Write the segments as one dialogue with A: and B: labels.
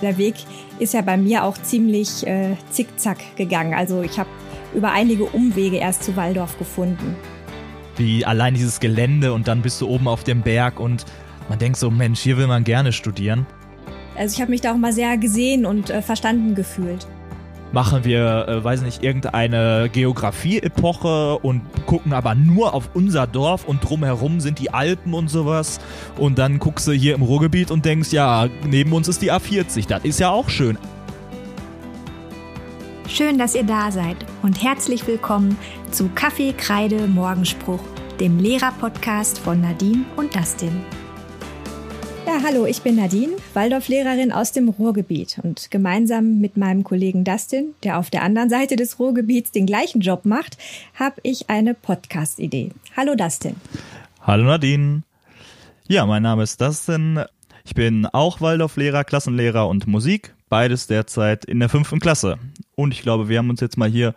A: der Weg ist ja bei mir auch ziemlich äh, zickzack gegangen. Also ich habe über einige Umwege erst zu Waldorf gefunden.
B: Wie allein dieses Gelände und dann bist du oben auf dem Berg und man denkt so, Mensch, hier will man gerne studieren.
A: Also ich habe mich da auch mal sehr gesehen und äh, verstanden gefühlt
B: machen wir, äh, weiß nicht, irgendeine Geografie-Epoche und gucken aber nur auf unser Dorf und drumherum sind die Alpen und sowas. Und dann guckst du hier im Ruhrgebiet und denkst, ja, neben uns ist die A40, das ist ja auch schön.
A: Schön, dass ihr da seid und herzlich willkommen zu Kaffee, Kreide, Morgenspruch, dem Lehrer-Podcast von Nadine und Dustin. Ja, hallo, ich bin Nadine, Waldorflehrerin aus dem Ruhrgebiet und gemeinsam mit meinem Kollegen Dustin, der auf der anderen Seite des Ruhrgebiets den gleichen Job macht, habe ich eine Podcast-Idee. Hallo Dustin.
B: Hallo Nadine. Ja, mein Name ist Dustin. Ich bin auch Waldorflehrer, Klassenlehrer und Musik, beides derzeit in der fünften Klasse. Und ich glaube, wir haben uns jetzt mal hier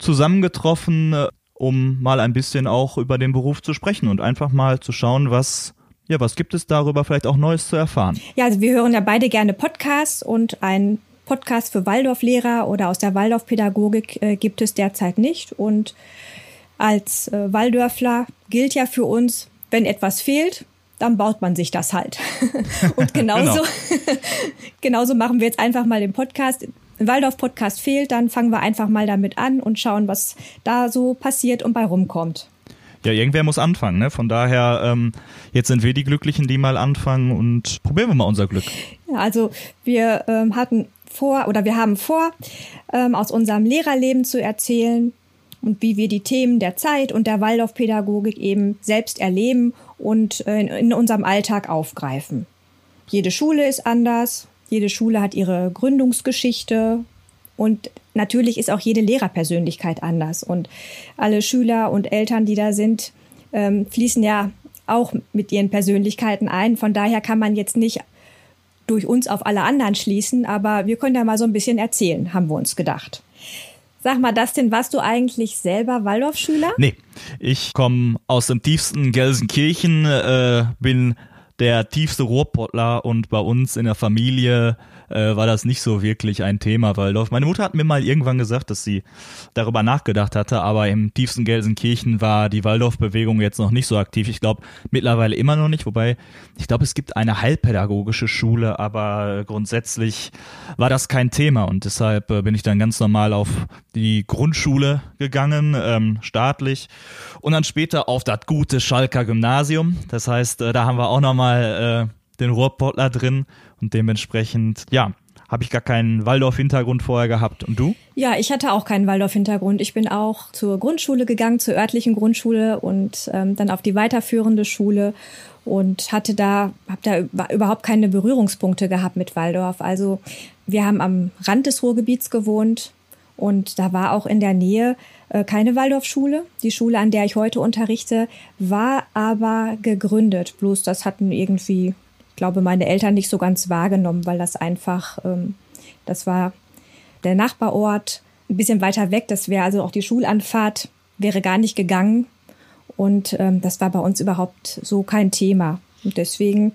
B: zusammengetroffen, um mal ein bisschen auch über den Beruf zu sprechen und einfach mal zu schauen, was ja, was gibt es darüber vielleicht auch Neues zu erfahren?
A: Ja, also wir hören ja beide gerne Podcasts und ein Podcast für Waldorflehrer oder aus der Waldorfpädagogik äh, gibt es derzeit nicht. Und als äh, Waldörfler gilt ja für uns, wenn etwas fehlt, dann baut man sich das halt. und genauso, genau. genauso machen wir jetzt einfach mal den Podcast. Ein Waldorf-Podcast fehlt, dann fangen wir einfach mal damit an und schauen, was da so passiert und bei rumkommt.
B: Ja, irgendwer muss anfangen, ne? Von daher, ähm, jetzt sind wir die Glücklichen, die mal anfangen und probieren wir mal unser Glück.
A: Ja, also wir ähm, hatten vor oder wir haben vor, ähm, aus unserem Lehrerleben zu erzählen und wie wir die Themen der Zeit und der Waldorfpädagogik eben selbst erleben und äh, in, in unserem Alltag aufgreifen. Jede Schule ist anders, jede Schule hat ihre Gründungsgeschichte und natürlich ist auch jede Lehrerpersönlichkeit anders. Und alle Schüler und Eltern, die da sind, ähm, fließen ja auch mit ihren Persönlichkeiten ein. Von daher kann man jetzt nicht durch uns auf alle anderen schließen, aber wir können ja mal so ein bisschen erzählen, haben wir uns gedacht. Sag mal, Dustin, warst du eigentlich selber Waldorfschüler?
B: Nee, ich komme aus dem tiefsten Gelsenkirchen, äh, bin der tiefste Ruhrpottler und bei uns in der Familie äh, war das nicht so wirklich ein Thema, weil meine Mutter hat mir mal irgendwann gesagt, dass sie darüber nachgedacht hatte, aber im tiefsten Gelsenkirchen war die Waldorfbewegung jetzt noch nicht so aktiv. Ich glaube mittlerweile immer noch nicht, wobei ich glaube, es gibt eine heilpädagogische Schule, aber grundsätzlich war das kein Thema und deshalb äh, bin ich dann ganz normal auf die Grundschule gegangen, ähm, staatlich und dann später auf das gute Schalker Gymnasium. Das heißt, äh, da haben wir auch nochmal äh, den Ruhrpottler drin und dementsprechend, ja, habe ich gar keinen Waldorf-Hintergrund vorher gehabt. Und du?
A: Ja, ich hatte auch keinen Waldorf-Hintergrund. Ich bin auch zur Grundschule gegangen, zur örtlichen Grundschule und ähm, dann auf die weiterführende Schule und hatte da, habe da überhaupt keine Berührungspunkte gehabt mit Waldorf. Also wir haben am Rand des Ruhrgebiets gewohnt und da war auch in der Nähe äh, keine Waldorfschule. Die Schule, an der ich heute unterrichte, war aber gegründet. Bloß das hatten irgendwie glaube, meine Eltern nicht so ganz wahrgenommen, weil das einfach, ähm, das war der Nachbarort, ein bisschen weiter weg. Das wäre also auch die Schulanfahrt wäre gar nicht gegangen. Und ähm, das war bei uns überhaupt so kein Thema. Und deswegen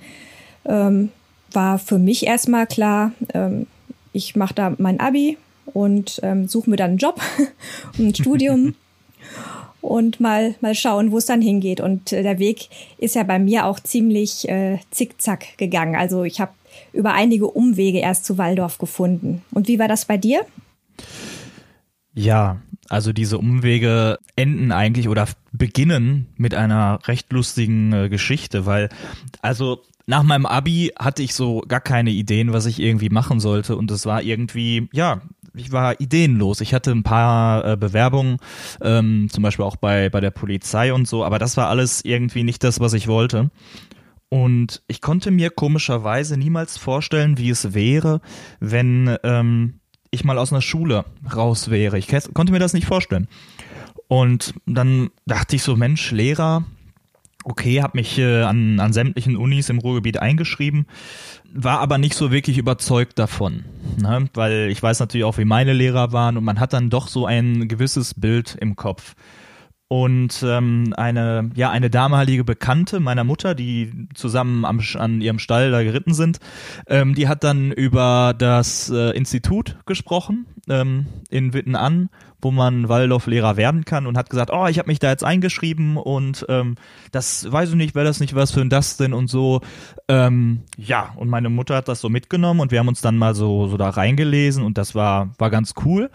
A: ähm, war für mich erstmal klar, ähm, ich mache da mein Abi und ähm, suche mir dann einen Job, ein Studium und mal, mal schauen, wo es dann hingeht. Und äh, der Weg ist ja bei mir auch ziemlich äh, zickzack gegangen. Also ich habe über einige Umwege erst zu Waldorf gefunden. Und wie war das bei dir?
B: Ja, also diese Umwege enden eigentlich oder beginnen mit einer recht lustigen äh, Geschichte, weil also nach meinem Abi hatte ich so gar keine Ideen, was ich irgendwie machen sollte und es war irgendwie ja ich war ideenlos. Ich hatte ein paar äh, Bewerbungen, ähm, zum Beispiel auch bei, bei der Polizei und so, aber das war alles irgendwie nicht das, was ich wollte. Und ich konnte mir komischerweise niemals vorstellen, wie es wäre, wenn ähm, ich mal aus einer Schule raus wäre. Ich konnte mir das nicht vorstellen. Und dann dachte ich so, Mensch, Lehrer, okay, habe mich äh, an, an sämtlichen Unis im Ruhrgebiet eingeschrieben, war aber nicht so wirklich überzeugt davon, ne? weil ich weiß natürlich auch, wie meine Lehrer waren und man hat dann doch so ein gewisses Bild im Kopf. Und ähm, eine ja eine damalige Bekannte meiner Mutter, die zusammen am, an ihrem Stall da geritten sind, ähm, die hat dann über das äh, Institut gesprochen ähm, in Witten an, wo man Waldorflehrer werden kann und hat gesagt, oh, ich habe mich da jetzt eingeschrieben und ähm, das weiß ich nicht, wäre das nicht was für ein Dustin und so. Ähm, ja, und meine Mutter hat das so mitgenommen und wir haben uns dann mal so so da reingelesen und das war war ganz cool.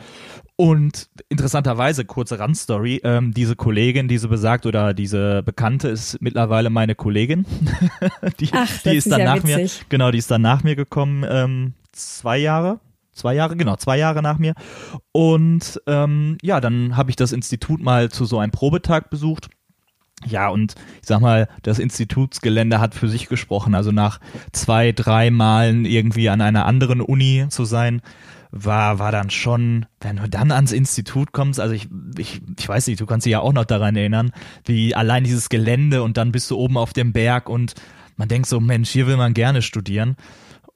B: Und interessanterweise, kurze Randstory, ähm, diese Kollegin, diese besagt oder diese Bekannte ist mittlerweile meine Kollegin. die,
A: Ach,
B: die ist,
A: ist
B: dann
A: ja
B: nach mir,
A: witzig.
B: genau, die ist dann nach mir gekommen, ähm, zwei Jahre. Zwei Jahre, genau, zwei Jahre nach mir. Und ähm, ja, dann habe ich das Institut mal zu so einem Probetag besucht. Ja, und ich sag mal, das Institutsgelände hat für sich gesprochen. Also nach zwei, drei Malen irgendwie an einer anderen Uni zu sein, war, war dann schon, wenn du dann ans Institut kommst, also ich, ich, ich weiß nicht, du kannst dich ja auch noch daran erinnern, wie allein dieses Gelände und dann bist du oben auf dem Berg und man denkt so, Mensch, hier will man gerne studieren.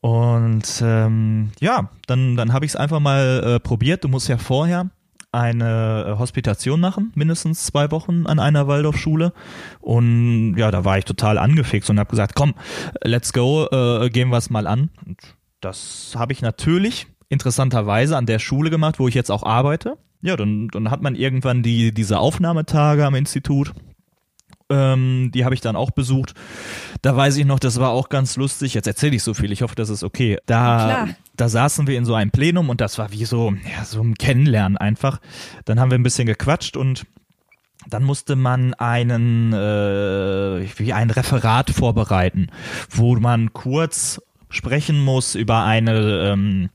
B: Und ähm, ja, dann, dann habe ich es einfach mal äh, probiert. Du musst ja vorher eine äh, Hospitation machen, mindestens zwei Wochen an einer Waldorfschule. Und ja, da war ich total angefixt und habe gesagt, komm, let's go, äh, gehen wir es mal an. Und das habe ich natürlich interessanterweise an der Schule gemacht, wo ich jetzt auch arbeite. Ja, dann, dann hat man irgendwann die, diese Aufnahmetage am Institut. Ähm, die habe ich dann auch besucht. Da weiß ich noch, das war auch ganz lustig. Jetzt erzähle ich so viel, ich hoffe, das ist okay. Da,
A: Klar.
B: da saßen wir in so einem Plenum und das war wie so, ja, so ein Kennenlernen einfach. Dann haben wir ein bisschen gequatscht und dann musste man einen äh, wie ein Referat vorbereiten, wo man kurz sprechen muss über eine ähm,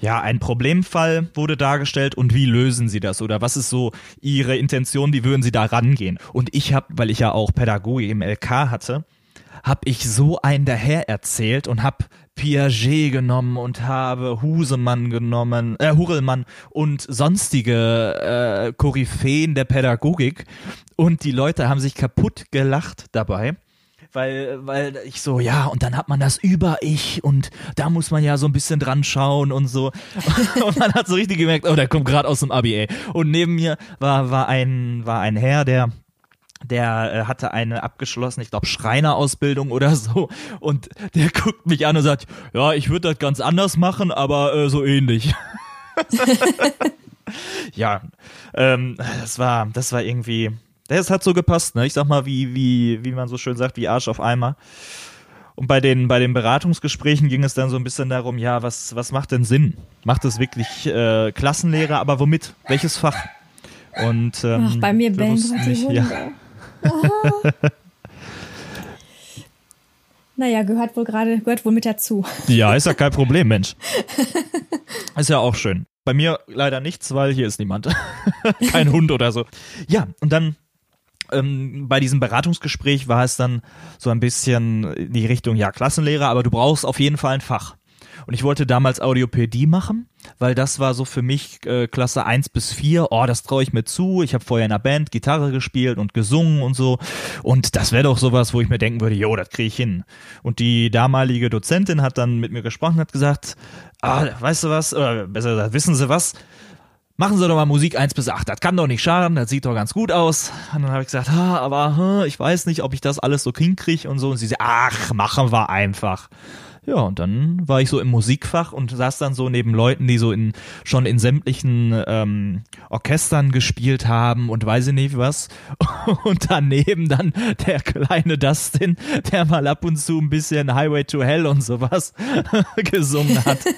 B: ja, ein Problemfall wurde dargestellt und wie lösen Sie das? Oder was ist so Ihre Intention, wie würden Sie da rangehen? Und ich habe, weil ich ja auch Pädagogik im LK hatte, habe ich so einen daher erzählt und habe Piaget genommen und habe Husemann genommen, äh, Hurelmann und sonstige äh, Koryphäen der Pädagogik. Und die Leute haben sich kaputt gelacht dabei weil, weil ich so, ja, und dann hat man das Über-Ich und da muss man ja so ein bisschen dran schauen und so. und man hat so richtig gemerkt, oh, der kommt gerade aus dem Abi, ey. Und neben mir war, war ein, war ein Herr, der der äh, hatte eine abgeschlossene, ich glaube, Schreinerausbildung oder so. Und der guckt mich an und sagt, ja, ich würde das ganz anders machen, aber äh, so ähnlich. ja, ähm, das war, das war irgendwie, das hat so gepasst, ne? Ich sag mal, wie, wie, wie man so schön sagt, wie Arsch auf Eimer. Und bei den, bei den Beratungsgesprächen ging es dann so ein bisschen darum, ja, was, was macht denn Sinn? Macht es wirklich äh, Klassenlehrer, aber womit? Welches Fach? Und ähm,
A: Ach, bei mir bellen die
B: nicht-
A: Hunde.
B: ja.
A: Naja, gehört wohl gerade, gehört wohl mit dazu.
B: Ja, ist ja kein Problem, Mensch. Ist ja auch schön. Bei mir leider nichts, weil hier ist niemand. kein Hund oder so. Ja, und dann ähm, bei diesem Beratungsgespräch war es dann so ein bisschen in die Richtung, ja, Klassenlehrer, aber du brauchst auf jeden Fall ein Fach. Und ich wollte damals Audiopädie machen, weil das war so für mich äh, Klasse 1 bis 4. Oh, das traue ich mir zu. Ich habe vorher in einer Band Gitarre gespielt und gesungen und so. Und das wäre doch sowas, wo ich mir denken würde, jo, das kriege ich hin. Und die damalige Dozentin hat dann mit mir gesprochen und hat gesagt, ah, weißt du was, oder besser gesagt, wissen Sie was? Machen Sie doch mal Musik 1 bis 8. Das kann doch nicht schaden, das sieht doch ganz gut aus. Und dann habe ich gesagt, ha, aber hm, ich weiß nicht, ob ich das alles so hinkriege und so. Und sie sagt, ach, machen wir einfach. Ja, und dann war ich so im Musikfach und saß dann so neben Leuten, die so in schon in sämtlichen ähm, Orchestern gespielt haben und weiß ich nicht was. Und daneben dann der kleine Dustin, der mal ab und zu ein bisschen Highway to Hell und sowas gesungen hat.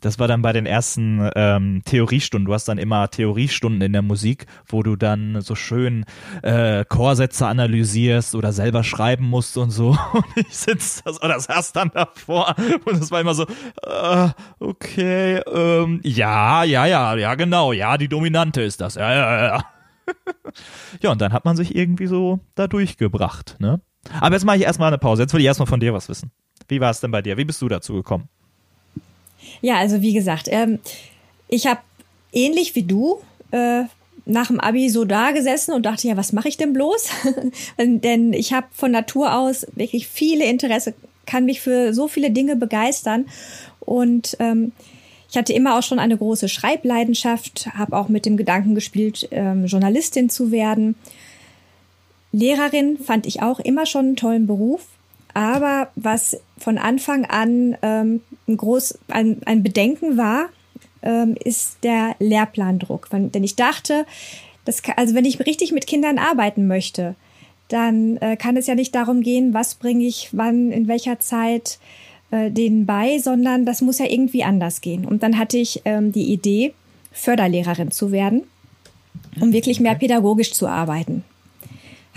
B: Das war dann bei den ersten ähm, Theoriestunden. Du hast dann immer Theoriestunden in der Musik, wo du dann so schön äh, Chorsätze analysierst oder selber schreiben musst und so. Und ich sitz das oder saß dann davor und es war immer so, äh, okay, ähm, ja, ja, ja, ja, genau, ja, die Dominante ist das, ja, ja, ja. ja, und dann hat man sich irgendwie so da durchgebracht, ne? Aber jetzt mache ich erstmal eine Pause. Jetzt will ich erstmal von dir was wissen. Wie war es denn bei dir? Wie bist du dazu gekommen?
A: Ja, also wie gesagt, ähm, ich habe ähnlich wie du äh, nach dem Abi so da gesessen und dachte, ja, was mache ich denn bloß? Denn ich habe von Natur aus wirklich viele Interesse, kann mich für so viele Dinge begeistern. Und ähm, ich hatte immer auch schon eine große Schreibleidenschaft, habe auch mit dem Gedanken gespielt, ähm, Journalistin zu werden. Lehrerin fand ich auch immer schon einen tollen Beruf. Aber was von Anfang an ähm, ein, groß, ein, ein Bedenken war, ähm, ist der Lehrplandruck. Denn ich dachte, das also wenn ich richtig mit Kindern arbeiten möchte, dann äh, kann es ja nicht darum gehen, was bringe ich wann, in welcher Zeit äh, denen bei, sondern das muss ja irgendwie anders gehen. Und dann hatte ich ähm, die Idee, Förderlehrerin zu werden, um wirklich mehr pädagogisch zu arbeiten.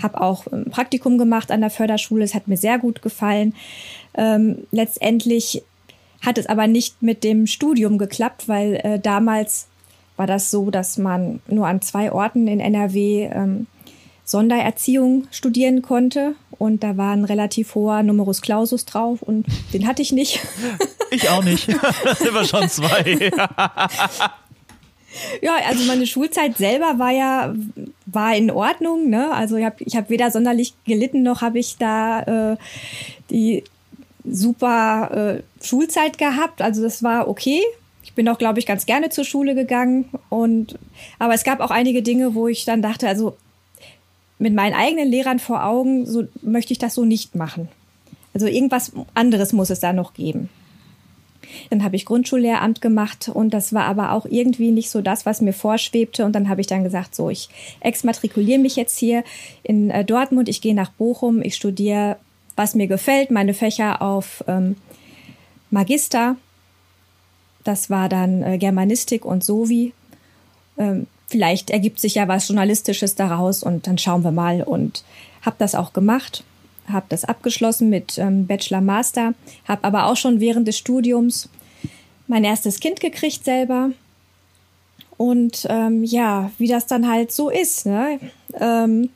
A: Habe auch ein Praktikum gemacht an der Förderschule, es hat mir sehr gut gefallen. Ähm, letztendlich hat es aber nicht mit dem Studium geklappt, weil äh, damals war das so, dass man nur an zwei Orten in NRW ähm, Sondererziehung studieren konnte. Und da war ein relativ hoher Numerus Clausus drauf und den hatte ich nicht.
B: Ich auch nicht. Das sind wir schon zwei.
A: Ja, also meine Schulzeit selber war ja war in Ordnung. Ne? Also ich habe ich hab weder sonderlich gelitten noch habe ich da äh, die super äh, Schulzeit gehabt. Also das war okay. Ich bin auch, glaube ich, ganz gerne zur Schule gegangen. Und aber es gab auch einige Dinge, wo ich dann dachte, also mit meinen eigenen Lehrern vor Augen, so möchte ich das so nicht machen. Also irgendwas anderes muss es da noch geben. Dann habe ich Grundschullehramt gemacht und das war aber auch irgendwie nicht so das, was mir vorschwebte. Und dann habe ich dann gesagt, so, ich exmatrikuliere mich jetzt hier in äh, Dortmund, ich gehe nach Bochum, ich studiere, was mir gefällt, meine Fächer auf ähm, Magister. Das war dann äh, Germanistik und Sovi. Ähm, vielleicht ergibt sich ja was Journalistisches daraus und dann schauen wir mal. Und habe das auch gemacht, habe das abgeschlossen mit ähm, Bachelor Master, habe aber auch schon während des Studiums mein erstes Kind gekriegt selber. Und ähm, ja, wie das dann halt so ist. Ne? Ähm,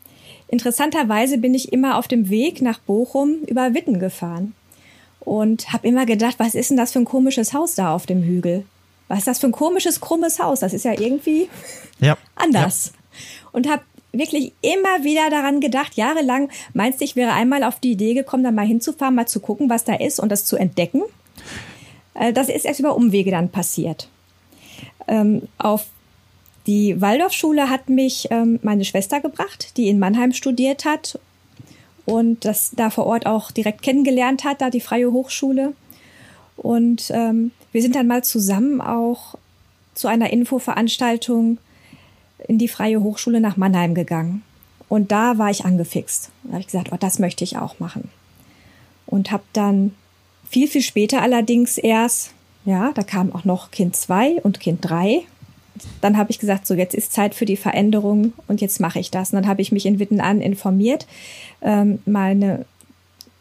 A: interessanterweise bin ich immer auf dem Weg nach Bochum über Witten gefahren und habe immer gedacht, was ist denn das für ein komisches Haus da auf dem Hügel? Was ist das für ein komisches, krummes Haus? Das ist ja irgendwie ja. anders. Ja. Und habe wirklich immer wieder daran gedacht, jahrelang, meinst du, ich wäre einmal auf die Idee gekommen, da mal hinzufahren, mal zu gucken, was da ist und das zu entdecken? Äh, das ist erst über Umwege dann passiert. Ähm, auf die Waldorfschule hat mich ähm, meine Schwester gebracht, die in Mannheim studiert hat und das da vor Ort auch direkt kennengelernt hat, da die Freie Hochschule. Und ähm, wir sind dann mal zusammen auch zu einer Infoveranstaltung in die Freie Hochschule nach Mannheim gegangen. Und da war ich angefixt. Da habe ich gesagt, oh, das möchte ich auch machen. Und habe dann viel, viel später allerdings erst, ja, da kam auch noch Kind 2 und Kind 3. Dann habe ich gesagt, so jetzt ist Zeit für die Veränderung und jetzt mache ich das. Und dann habe ich mich in Witten an informiert. Ähm, meine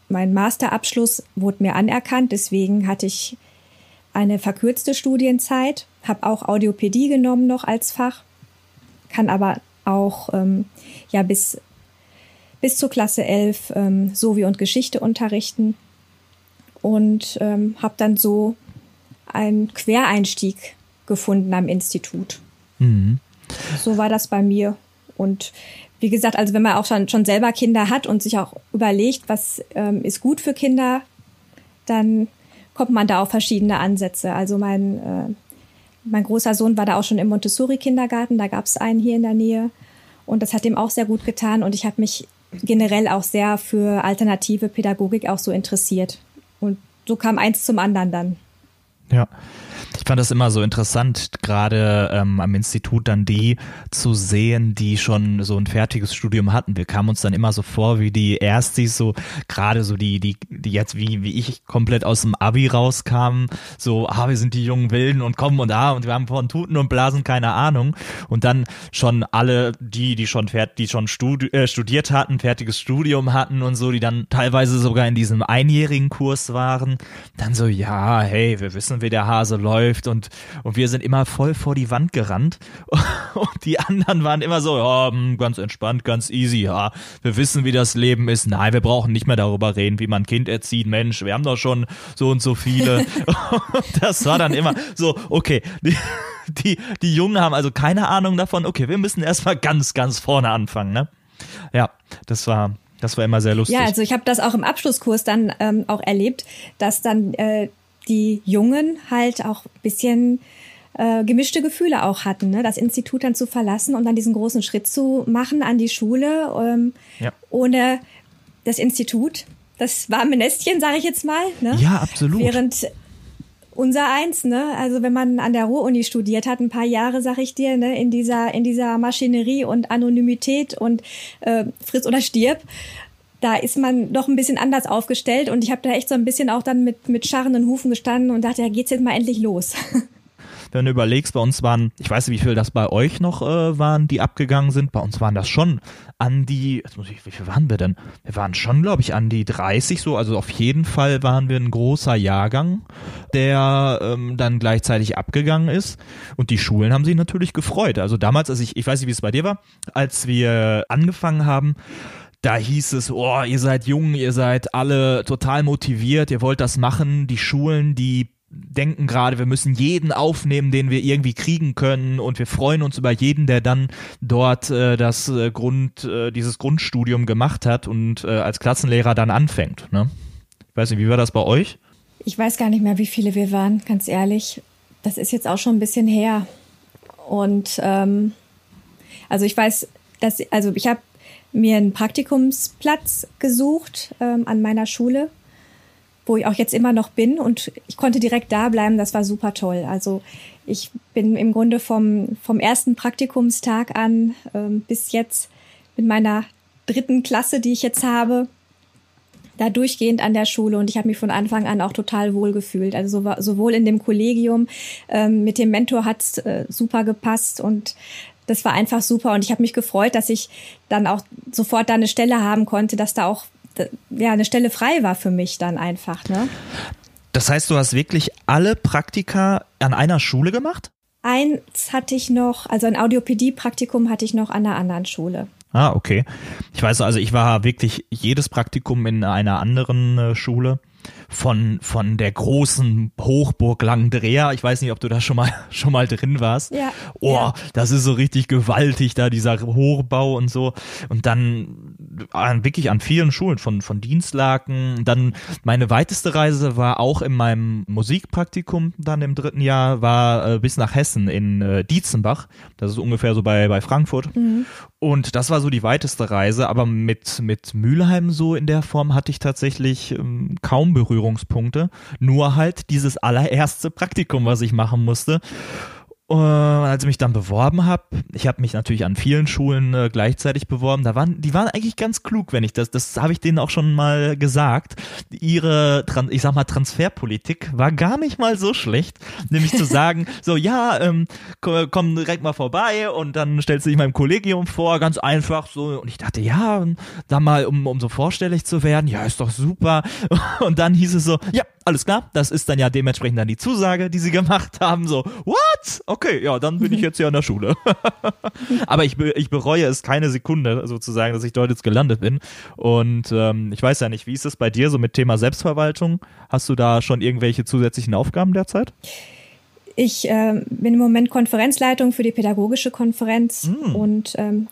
A: mein Masterabschluss wurde mir anerkannt, deswegen hatte ich eine verkürzte Studienzeit, habe auch Audiopädie genommen noch als Fach, kann aber auch ähm, ja bis bis zur Klasse 11 ähm, Sowie und Geschichte unterrichten und ähm, habe dann so einen Quereinstieg gefunden am Institut. Mhm. So war das bei mir und wie gesagt, also wenn man auch schon, schon selber Kinder hat und sich auch überlegt, was ähm, ist gut für Kinder, dann kommt man da auf verschiedene Ansätze. Also mein, äh, mein großer Sohn war da auch schon im Montessori-Kindergarten, da gab es einen hier in der Nähe. Und das hat ihm auch sehr gut getan. Und ich habe mich generell auch sehr für alternative Pädagogik auch so interessiert. Und so kam eins zum anderen dann.
B: Ja. Ich fand das immer so interessant, gerade ähm, am Institut dann die zu sehen, die schon so ein fertiges Studium hatten. Wir kamen uns dann immer so vor wie die Erstis, so gerade so die, die, die jetzt wie, wie ich komplett aus dem Abi rauskamen, so, ah, wir sind die jungen Wilden und kommen und ah, und wir haben von Tuten und Blasen keine Ahnung. Und dann schon alle die, die schon fert, die schon studi äh, studiert hatten, fertiges Studium hatten und so, die dann teilweise sogar in diesem einjährigen Kurs waren, dann so, ja, hey, wir wissen, wie der Hase läuft läuft und, und wir sind immer voll vor die Wand gerannt und die anderen waren immer so, ja, hm, ganz entspannt, ganz easy, ja, wir wissen, wie das Leben ist. Nein, wir brauchen nicht mehr darüber reden, wie man ein Kind erzieht. Mensch, wir haben doch schon so und so viele. das war dann immer so, okay, die, die, die Jungen haben also keine Ahnung davon, okay, wir müssen erstmal ganz, ganz vorne anfangen, ne? Ja, das war, das war immer sehr lustig.
A: Ja, also ich habe das auch im Abschlusskurs dann ähm, auch erlebt, dass dann äh, die Jungen halt auch ein bisschen äh, gemischte Gefühle auch hatten, ne? das Institut dann zu verlassen und dann diesen großen Schritt zu machen an die Schule ähm, ja. ohne das Institut. Das warme Nestchen, sage ich jetzt mal. Ne?
B: Ja, absolut.
A: Während unser eins, ne? Also wenn man an der Ruhr-Uni studiert hat, ein paar Jahre, sag ich dir, ne, in dieser in dieser Maschinerie und Anonymität und äh, friss oder stirb, da ist man doch ein bisschen anders aufgestellt und ich habe da echt so ein bisschen auch dann mit mit scharrenden Hufen gestanden und dachte, ja, geht's jetzt mal endlich los.
B: wenn du überlegst, bei uns waren, ich weiß nicht, wie viel das bei euch noch äh, waren, die abgegangen sind, bei uns waren das schon an die, jetzt muss ich, wie viel waren wir denn? Wir waren schon, glaube ich, an die 30 so, also auf jeden Fall waren wir ein großer Jahrgang, der ähm, dann gleichzeitig abgegangen ist und die Schulen haben sich natürlich gefreut. Also damals, als ich, ich weiß nicht, wie es bei dir war, als wir angefangen haben, da hieß es, oh, ihr seid jung, ihr seid alle total motiviert, ihr wollt das machen. Die Schulen, die denken gerade, wir müssen jeden aufnehmen, den wir irgendwie kriegen können und wir freuen uns über jeden, der dann dort äh, das äh, Grund, äh, dieses Grundstudium gemacht hat und äh, als Klassenlehrer dann anfängt. Ne? Ich weiß nicht, wie war das bei euch?
A: Ich weiß gar nicht mehr, wie viele wir waren, ganz ehrlich. Das ist jetzt auch schon ein bisschen her. Und ähm, also ich weiß, dass, also ich habe mir einen Praktikumsplatz gesucht ähm, an meiner Schule wo ich auch jetzt immer noch bin und ich konnte direkt da bleiben. Das war super toll. Also ich bin im Grunde vom, vom ersten Praktikumstag an ähm, bis jetzt mit meiner dritten Klasse, die ich jetzt habe, da durchgehend an der Schule und ich habe mich von Anfang an auch total wohl gefühlt. Also so, sowohl in dem Kollegium ähm, mit dem Mentor hat's äh, super gepasst und das war einfach super und ich habe mich gefreut, dass ich dann auch sofort da eine Stelle haben konnte, dass da auch ja, eine Stelle frei war für mich dann einfach. Ne?
B: Das heißt, du hast wirklich alle Praktika an einer Schule gemacht?
A: Eins hatte ich noch, also ein Audiopädie-Praktikum hatte ich noch an einer anderen Schule.
B: Ah, okay. Ich weiß also, ich war wirklich jedes Praktikum in einer anderen äh, Schule von, von der großen Hochburg Langendreher. Ich weiß nicht, ob du da schon mal, schon mal drin warst.
A: Ja.
B: Oh,
A: ja.
B: das ist so richtig gewaltig da, dieser Hochbau und so. Und dann an, wirklich an vielen Schulen von, von Dienstlaken. Dann meine weiteste Reise war auch in meinem Musikpraktikum dann im dritten Jahr, war äh, bis nach Hessen in äh, Dietzenbach. Das ist ungefähr so bei, bei Frankfurt. Mhm. Und das war so die weiteste Reise, aber mit, mit Mülheim so in der Form hatte ich tatsächlich ähm, kaum Berührungspunkte. Nur halt dieses allererste Praktikum, was ich machen musste. Und als ich mich dann beworben habe, ich habe mich natürlich an vielen Schulen äh, gleichzeitig beworben, da waren, die waren eigentlich ganz klug, wenn ich das, das habe ich denen auch schon mal gesagt. Ihre, ich sag mal, Transferpolitik war gar nicht mal so schlecht, nämlich zu sagen, so ja, ähm, komm, komm direkt mal vorbei und dann stellst du dich meinem Kollegium vor, ganz einfach so. Und ich dachte, ja, da mal, um, um so vorstellig zu werden, ja, ist doch super. Und dann hieß es so, ja, alles klar, das ist dann ja dementsprechend dann die Zusage, die sie gemacht haben, so, what? Okay, ja, dann bin ich jetzt hier an der Schule. Aber ich, ich bereue es keine Sekunde sozusagen, dass ich dort jetzt gelandet bin. Und ähm, ich weiß ja nicht, wie ist es bei dir so mit Thema Selbstverwaltung? Hast du da schon irgendwelche zusätzlichen Aufgaben derzeit?
A: Ich äh, bin im Moment Konferenzleitung für die pädagogische Konferenz mm. und ähm,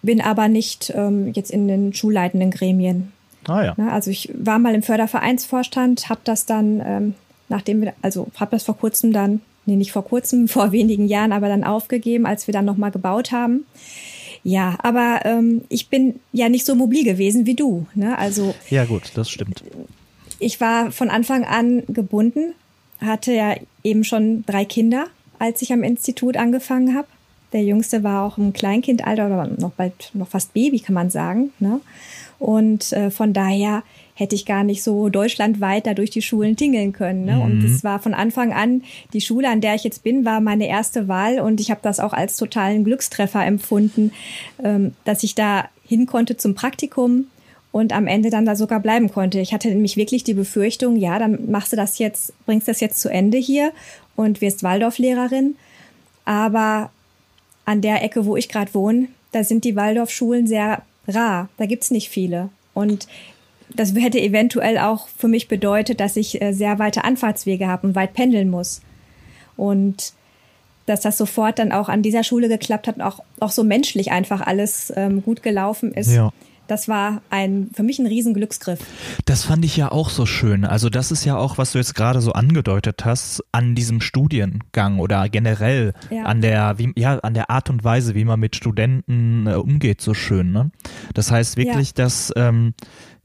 A: bin aber nicht ähm, jetzt in den schulleitenden Gremien.
B: Ah, ja.
A: Ne, also ich war mal im Fördervereinsvorstand, habe das dann, ähm, nachdem wir, also habe das vor kurzem dann, nee, nicht vor kurzem, vor wenigen Jahren, aber dann aufgegeben, als wir dann nochmal gebaut haben. Ja, aber ähm, ich bin ja nicht so mobil gewesen wie du. Ne? Also
B: ja gut, das stimmt.
A: Ich war von Anfang an gebunden, hatte ja eben schon drei Kinder, als ich am Institut angefangen habe. Der Jüngste war auch im Kleinkindalter oder noch bald noch fast Baby, kann man sagen. Ne? Und äh, von daher hätte ich gar nicht so deutschlandweit da durch die Schulen tingeln können. Ne? Mhm. Und es war von Anfang an, die Schule, an der ich jetzt bin, war meine erste Wahl und ich habe das auch als totalen Glückstreffer empfunden, ähm, dass ich da hin konnte zum Praktikum und am Ende dann da sogar bleiben konnte. Ich hatte nämlich wirklich die Befürchtung, ja, dann machst du das jetzt, bringst das jetzt zu Ende hier und wirst Waldorflehrerin. Aber an der Ecke, wo ich gerade wohne, da sind die Waldorfschulen sehr rar. Da gibt's nicht viele. Und das hätte eventuell auch für mich bedeutet, dass ich äh, sehr weite Anfahrtswege habe und weit pendeln muss. Und dass das sofort dann auch an dieser Schule geklappt hat und auch, auch so menschlich einfach alles ähm, gut gelaufen ist. Ja. das war ein für mich ein Riesenglücksgriff.
B: Das fand ich ja auch so schön. Also das ist ja auch, was du jetzt gerade so angedeutet hast, an diesem Studiengang oder generell ja. an der, wie, ja, an der Art und Weise, wie man mit Studenten äh, umgeht, so schön. Ne? Das heißt wirklich, ja. dass ähm,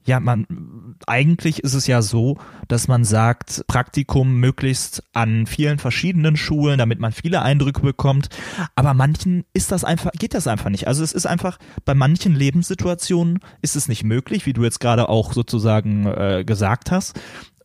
B: ja, man, eigentlich ist es ja so, dass man sagt, Praktikum möglichst an vielen verschiedenen Schulen, damit man viele Eindrücke bekommt. Aber manchen ist das einfach, geht das einfach nicht. Also es ist einfach, bei manchen Lebenssituationen ist es nicht möglich, wie du jetzt gerade auch sozusagen äh, gesagt hast.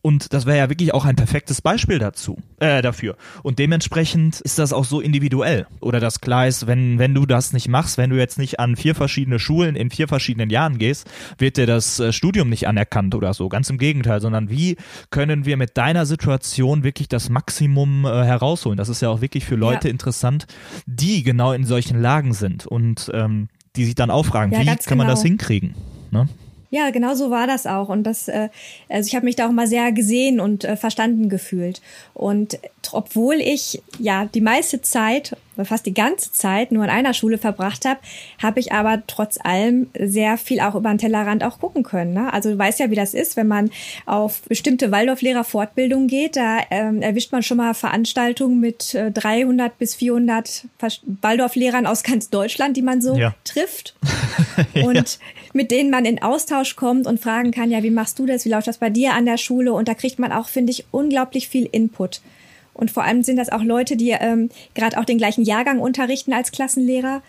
B: Und das wäre ja wirklich auch ein perfektes Beispiel dazu, äh, dafür. Und dementsprechend ist das auch so individuell. Oder das klar ist, wenn, wenn du das nicht machst, wenn du jetzt nicht an vier verschiedene Schulen in vier verschiedenen Jahren gehst, wird dir das äh, Studium nicht anerkannt oder so. Ganz im Gegenteil, sondern wie können wir mit deiner Situation wirklich das Maximum äh, herausholen? Das ist ja auch wirklich für Leute ja. interessant, die genau in solchen Lagen sind und ähm, die sich dann auch fragen, ja, wie kann genau. man das genau. hinkriegen? Ne?
A: Ja, genau so war das auch. Und das, äh, also ich habe mich da auch mal sehr gesehen und äh, verstanden gefühlt. Und obwohl ich ja die meiste Zeit, fast die ganze Zeit nur an einer Schule verbracht habe, habe ich aber trotz allem sehr viel auch über den Tellerrand auch gucken können. Ne? Also du weißt ja, wie das ist, wenn man auf bestimmte Waldorflehrer-Fortbildung geht, da ähm, erwischt man schon mal Veranstaltungen mit äh, 300 bis 400 Waldorflehrern aus ganz Deutschland, die man so ja. trifft. Und ja mit denen man in Austausch kommt und fragen kann, ja, wie machst du das, wie läuft das bei dir an der Schule? Und da kriegt man auch, finde ich, unglaublich viel Input. Und vor allem sind das auch Leute, die ähm, gerade auch den gleichen Jahrgang unterrichten als Klassenlehrer.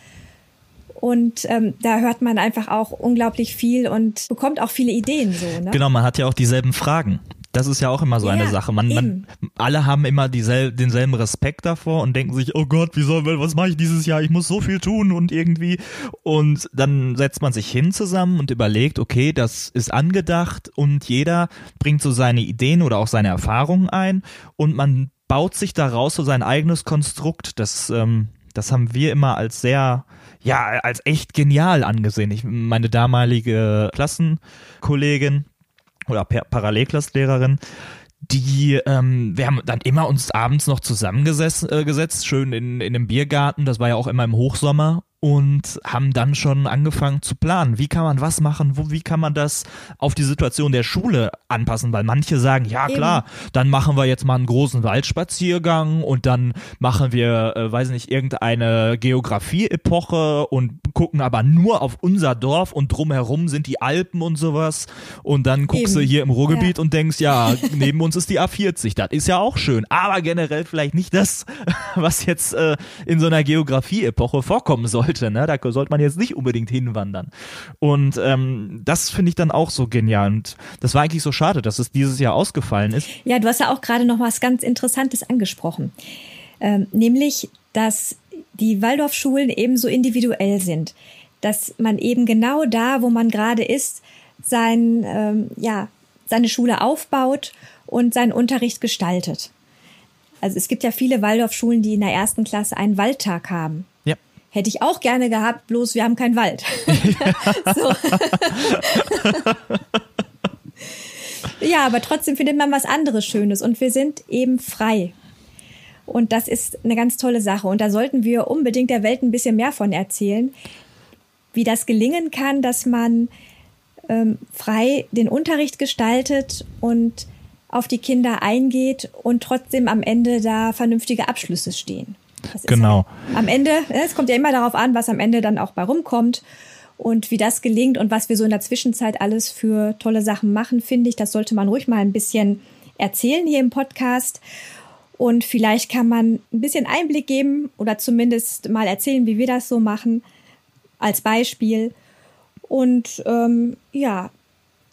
A: Und ähm, da hört man einfach auch unglaublich viel und bekommt auch viele Ideen so. Ne?
B: Genau, man hat ja auch dieselben Fragen. Das ist ja auch immer so ja, eine Sache. Man, man, alle haben immer diesel, denselben Respekt davor und denken sich, oh Gott, wie soll, was mache ich dieses Jahr? Ich muss so viel tun und irgendwie. Und dann setzt man sich hin zusammen und überlegt, okay, das ist angedacht und jeder bringt so seine Ideen oder auch seine Erfahrungen ein und man baut sich daraus so sein eigenes Konstrukt. Das, ähm, das haben wir immer als sehr, ja, als echt genial angesehen. Ich, meine damalige Klassenkollegin, oder Parallelklasslehrerin, die, ähm, wir haben dann immer uns abends noch zusammengesetzt, äh, gesetzt, schön in, in einem Biergarten, das war ja auch immer im Hochsommer und haben dann schon angefangen zu planen. Wie kann man was machen? Wo, wie kann man das auf die Situation der Schule anpassen? Weil manche sagen, ja klar, Eben. dann machen wir jetzt mal einen großen Waldspaziergang und dann machen wir, äh, weiß nicht, irgendeine Geografie-Epoche und gucken aber nur auf unser Dorf und drumherum sind die Alpen und sowas. Und dann guckst Eben. du hier im Ruhrgebiet ja. und denkst, ja, neben uns ist die A40. Das ist ja auch schön. Aber generell vielleicht nicht das, was jetzt äh, in so einer Geografie-Epoche vorkommen soll sollte. Ne? Da sollte man jetzt nicht unbedingt hinwandern. Und ähm, das finde ich dann auch so genial. Und das war eigentlich so schade, dass es dieses Jahr ausgefallen ist.
A: Ja, du hast ja auch gerade noch was ganz Interessantes angesprochen. Ähm, nämlich, dass die Waldorfschulen eben so individuell sind. Dass man eben genau da, wo man gerade ist, sein, ähm, ja, seine Schule aufbaut und seinen Unterricht gestaltet. Also es gibt ja viele Waldorfschulen, die in der ersten Klasse einen Waldtag haben. Hätte ich auch gerne gehabt, bloß wir haben keinen Wald. ja, aber trotzdem findet man was anderes Schönes und wir sind eben frei. Und das ist eine ganz tolle Sache. Und da sollten wir unbedingt der Welt ein bisschen mehr von erzählen, wie das gelingen kann, dass man ähm, frei den Unterricht gestaltet und auf die Kinder eingeht und trotzdem am Ende da vernünftige Abschlüsse stehen.
B: Genau.
A: Ja am Ende, ne, es kommt ja immer darauf an, was am Ende dann auch bei rumkommt und wie das gelingt und was wir so in der Zwischenzeit alles für tolle Sachen machen, finde ich, das sollte man ruhig mal ein bisschen erzählen hier im Podcast. Und vielleicht kann man ein bisschen Einblick geben oder zumindest mal erzählen, wie wir das so machen, als Beispiel. Und ähm, ja,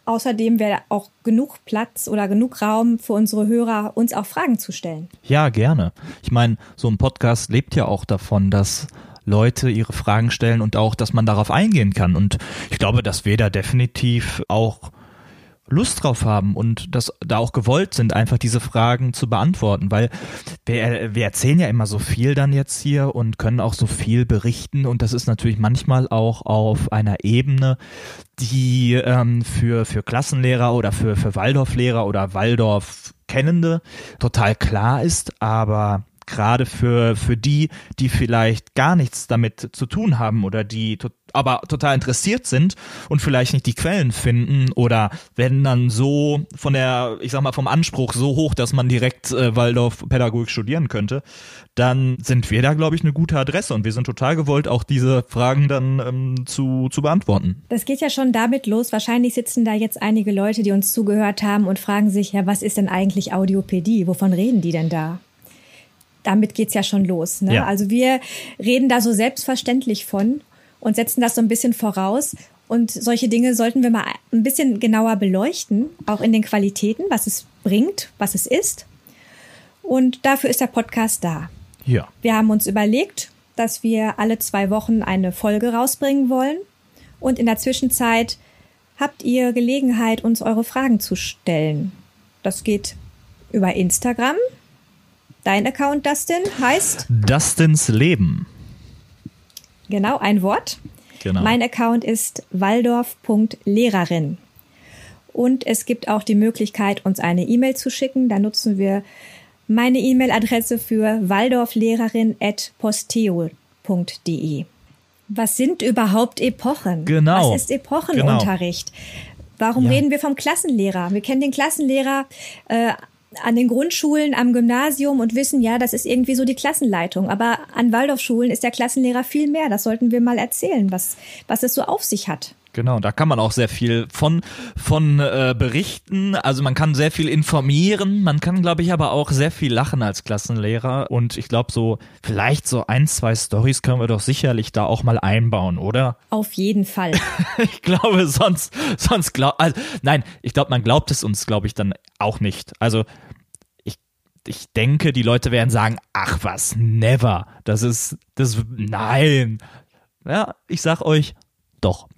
A: Außerdem wäre auch genug Platz oder genug Raum für unsere Hörer, uns auch Fragen zu stellen.
B: Ja, gerne. Ich meine, so ein Podcast lebt ja auch davon, dass Leute ihre Fragen stellen und auch, dass man darauf eingehen kann. Und ich glaube, dass wir da definitiv auch Lust drauf haben und das da auch gewollt sind, einfach diese Fragen zu beantworten, weil wir, wir erzählen ja immer so viel dann jetzt hier und können auch so viel berichten und das ist natürlich manchmal auch auf einer Ebene, die ähm, für, für Klassenlehrer oder für, für Waldorflehrer oder Waldorf Kennende total klar ist, aber gerade für, für die, die vielleicht gar nichts damit zu tun haben oder die to aber total interessiert sind und vielleicht nicht die Quellen finden oder werden dann so von der, ich sag mal, vom Anspruch so hoch, dass man direkt äh, Waldorf Pädagogik studieren könnte, dann sind wir da, glaube ich, eine gute Adresse und wir sind total gewollt, auch diese Fragen dann ähm, zu, zu beantworten.
A: Das geht ja schon damit los. Wahrscheinlich sitzen da jetzt einige Leute, die uns zugehört haben und fragen sich, ja, was ist denn eigentlich Audiopädie? Wovon reden die denn da? Damit geht's ja schon los. Ne? Ja. Also wir reden da so selbstverständlich von und setzen das so ein bisschen voraus. Und solche Dinge sollten wir mal ein bisschen genauer beleuchten, auch in den Qualitäten, was es bringt, was es ist. Und dafür ist der Podcast da.
B: Ja.
A: Wir haben uns überlegt, dass wir alle zwei Wochen eine Folge rausbringen wollen. Und in der Zwischenzeit habt ihr Gelegenheit, uns eure Fragen zu stellen. Das geht über Instagram. Dein Account, Dustin, heißt?
B: Dustins Leben.
A: Genau, ein Wort.
B: Genau.
A: Mein Account ist waldorf.lehrerin. Und es gibt auch die Möglichkeit, uns eine E-Mail zu schicken. Da nutzen wir meine E-Mail-Adresse für waldorflehrerin.posteo.de. Was sind überhaupt Epochen?
B: Genau.
A: Was ist Epochenunterricht? Genau. Warum ja. reden wir vom Klassenlehrer? Wir kennen den Klassenlehrer äh, an den Grundschulen, am Gymnasium und wissen, ja, das ist irgendwie so die Klassenleitung. Aber an Waldorfschulen ist der Klassenlehrer viel mehr. Das sollten wir mal erzählen, was, was es so auf sich hat.
B: Genau, da kann man auch sehr viel von, von äh, berichten. Also man kann sehr viel informieren, man kann, glaube ich, aber auch sehr viel lachen als Klassenlehrer. Und ich glaube, so vielleicht so ein, zwei Stories können wir doch sicherlich da auch mal einbauen, oder?
A: Auf jeden Fall.
B: ich glaube, sonst, sonst glaub, also, nein, ich glaube, man glaubt es uns, glaube ich, dann auch nicht. Also ich, ich denke, die Leute werden sagen, ach was, never. Das ist, das, nein. Ja, ich sag euch, doch.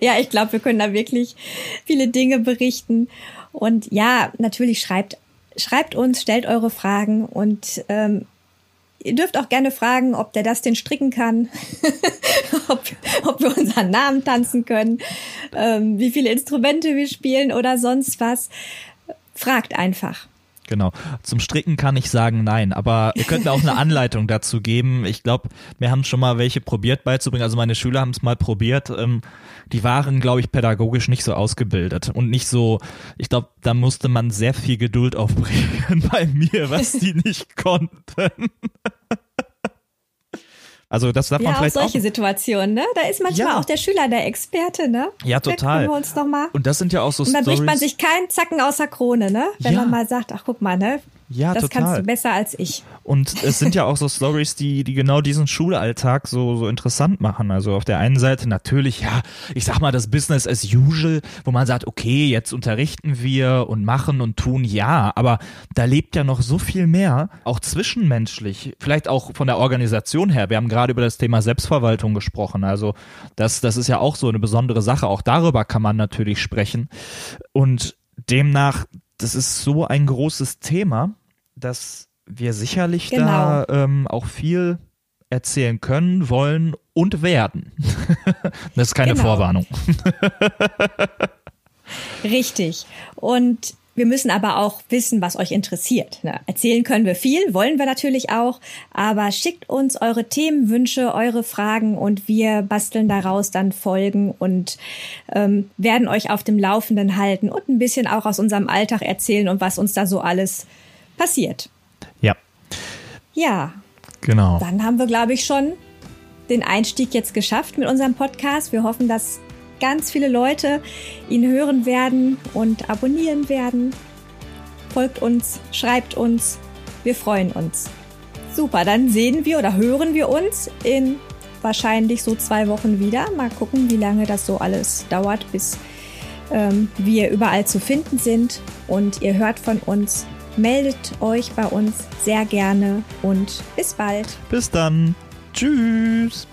A: ja, ich glaube, wir können da wirklich viele Dinge berichten. Und ja, natürlich schreibt, schreibt uns, stellt eure Fragen und ähm, ihr dürft auch gerne fragen, ob der das denn stricken kann, ob, ob wir unseren Namen tanzen können, ähm, wie viele Instrumente wir spielen oder sonst was. Fragt einfach.
B: Genau. Zum Stricken kann ich sagen nein, aber ihr könnt mir auch eine Anleitung dazu geben. Ich glaube, wir haben schon mal welche probiert beizubringen. Also meine Schüler haben es mal probiert. Ähm, die waren, glaube ich, pädagogisch nicht so ausgebildet und nicht so, ich glaube, da musste man sehr viel Geduld aufbringen bei mir, was die nicht konnten. Also das darf
A: ja,
B: man vielleicht
A: auch solche
B: auch
A: Situationen, ne? Da ist manchmal ja. auch der Schüler der Experte, ne?
B: Ja, total.
A: Wir uns noch mal.
B: Und das sind ja auch so
A: Und dann
B: Storys.
A: bricht man sich keinen Zacken aus der Krone, ne? Wenn ja. man mal sagt, ach guck mal, ne?
B: Ja,
A: das
B: total.
A: kannst du besser als ich.
B: Und es sind ja auch so Stories, die, die genau diesen Schulalltag so, so interessant machen. Also auf der einen Seite natürlich, ja, ich sag mal, das Business as usual, wo man sagt, okay, jetzt unterrichten wir und machen und tun, ja, aber da lebt ja noch so viel mehr, auch zwischenmenschlich, vielleicht auch von der Organisation her. Wir haben gerade über das Thema Selbstverwaltung gesprochen. Also das, das ist ja auch so eine besondere Sache. Auch darüber kann man natürlich sprechen. Und demnach, das ist so ein großes Thema dass wir sicherlich genau. da ähm, auch viel erzählen können, wollen und werden. das ist keine genau. Vorwarnung.
A: Richtig. Und wir müssen aber auch wissen, was euch interessiert. Ne? Erzählen können wir viel, wollen wir natürlich auch, aber schickt uns eure Themenwünsche, eure Fragen und wir basteln daraus dann Folgen und ähm, werden euch auf dem Laufenden halten und ein bisschen auch aus unserem Alltag erzählen und was uns da so alles passiert.
B: Ja.
A: Ja.
B: Genau.
A: Dann haben wir, glaube ich, schon den Einstieg jetzt geschafft mit unserem Podcast. Wir hoffen, dass ganz viele Leute ihn hören werden und abonnieren werden. Folgt uns, schreibt uns. Wir freuen uns. Super, dann sehen wir oder hören wir uns in wahrscheinlich so zwei Wochen wieder. Mal gucken, wie lange das so alles dauert, bis ähm, wir überall zu finden sind. Und ihr hört von uns meldet euch bei uns sehr gerne und bis bald.
B: Bis dann. Tschüss.